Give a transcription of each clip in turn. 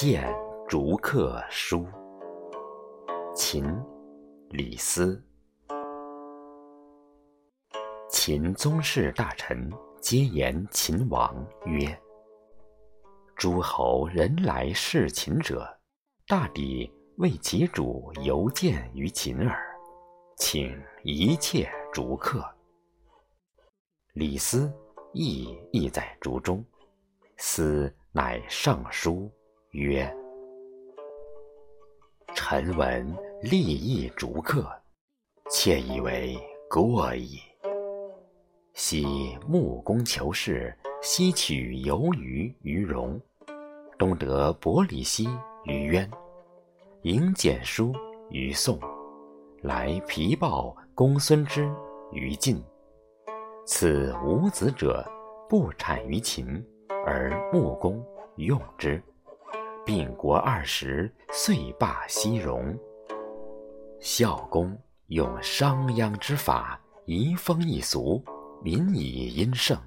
见逐客书。秦，李斯。秦宗室大臣皆言秦王曰：“诸侯人来事秦者，大抵为其主游见于秦耳。请一切逐客。”李斯亦意在竹中，斯乃上书曰：“臣闻利益逐客，窃以为过矣。昔穆公求士，西取游鱼于戎，东得伯里奚于渊，迎简书于宋，来皮报公孙之于晋。”此无子者，不产于秦，而穆公用之，并国二十，遂罢西戎。孝公用商鞅之法，移风易俗，民以殷盛，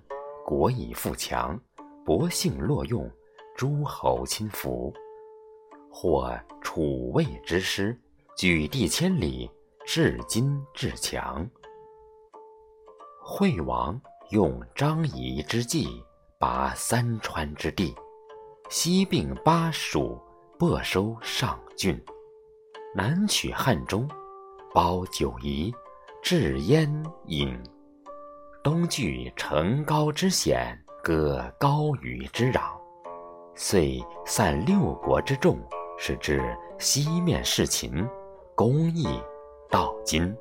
国以富强，百姓乐用，诸侯亲服。或楚魏之师，举地千里，至今至强。惠王用张仪之计，拔三川之地，西并巴蜀，没收上郡，南取汉中，包九夷，制燕尹，东据城高之险，割高虞之壤，遂散六国之众，使至西面事秦，公义到今。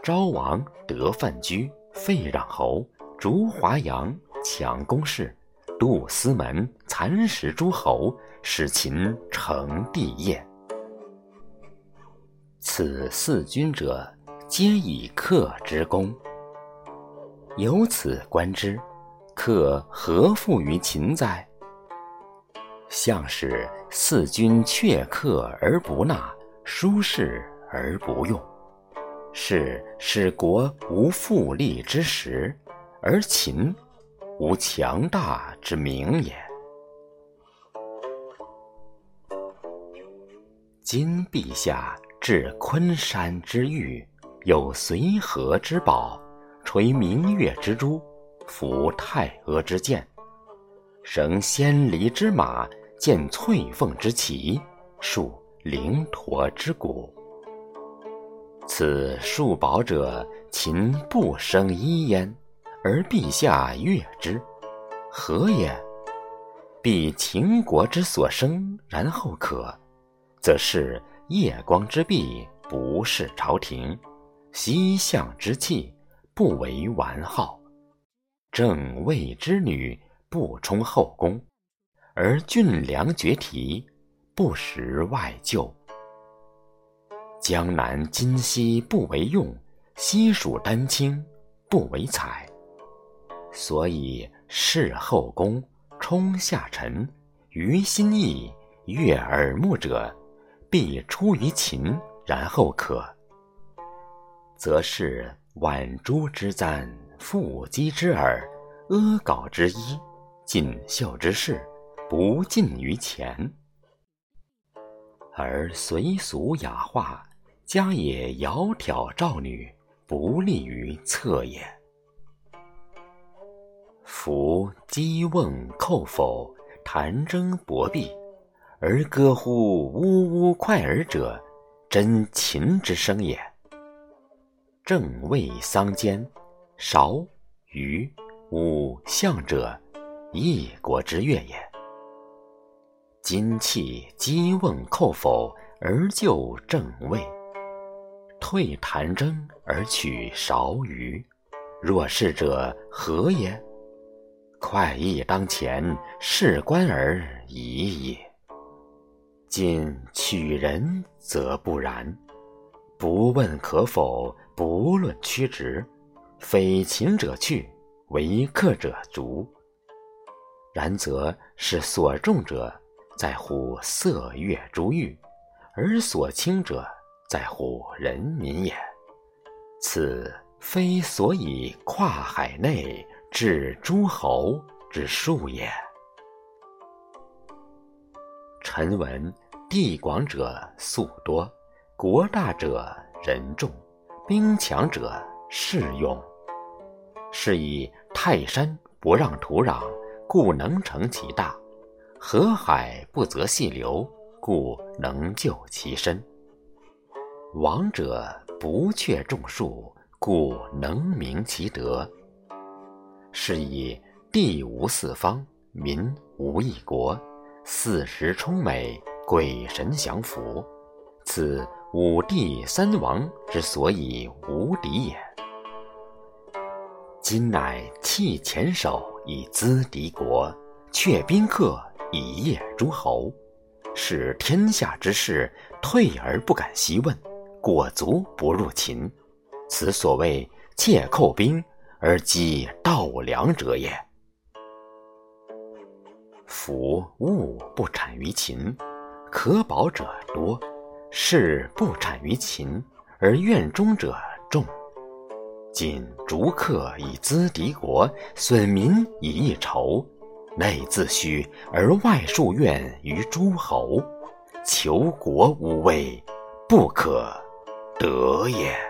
昭王得范雎，废壤侯，逐华阳，强宫室，杜思门，蚕食诸侯，使秦成帝业。此四君者，皆以克之功。由此观之，克何负于秦哉？项使四君却克而不纳，疏士而不用。是使国无富利之时，而秦无强大之名也。今陛下至昆山之玉，有随和之宝，垂明月之珠，服太阿之剑，绳仙离之马，见翠凤之旗，树灵驼之骨。此数宝者，秦不生一焉，而陛下悦之，何也？必秦国之所生，然后可，则是夜光之璧，不是朝廷；西向之器，不为玩好；正位之女，不充后宫；而俊良绝题，不识外厩。江南今夕不为用，西蜀丹青不为采。所以事后宫，充下臣，于心意悦耳目者，必出于秦，然后可。则是晚珠之簪，腹肌之耳，阿缟之衣，锦绣之饰，不尽于前。而随俗雅化。家也窈窕赵女，不利于侧也。夫击瓮叩否，弹筝搏壁，而歌乎呜呜快耳者，真秦之声也。正位桑间，韶虞武象者，一国之乐也。今弃击瓮叩否，而就正位。退弹筝而取韶虞，若是者何也？快意当前，事关而已也。今取人则不然，不问可否，不论曲直，非秦者去，为客者逐。然则是所重者在乎色月珠玉，而所轻者。在乎人民也，此非所以跨海内是诸侯之术也。臣闻地广者粟多，国大者人众，兵强者势勇。是以泰山不让土壤，故能成其大；河海不择细流，故能就其深。王者不却众数，故能明其德。是以地无四方，民无一国，四时充美，鬼神降服。此五帝三王之所以无敌也。今乃弃黔首以资敌国，却宾客以业诸侯，使天下之士退而不敢西问，裹足不入秦。此所谓窃寇兵而积稻粮者也。夫物不产于秦，可保者多；士不产于秦，而愿中者众。今逐客以资敌国，损民以益仇，内自虚而外树怨于诸侯，求国无畏，不可得也。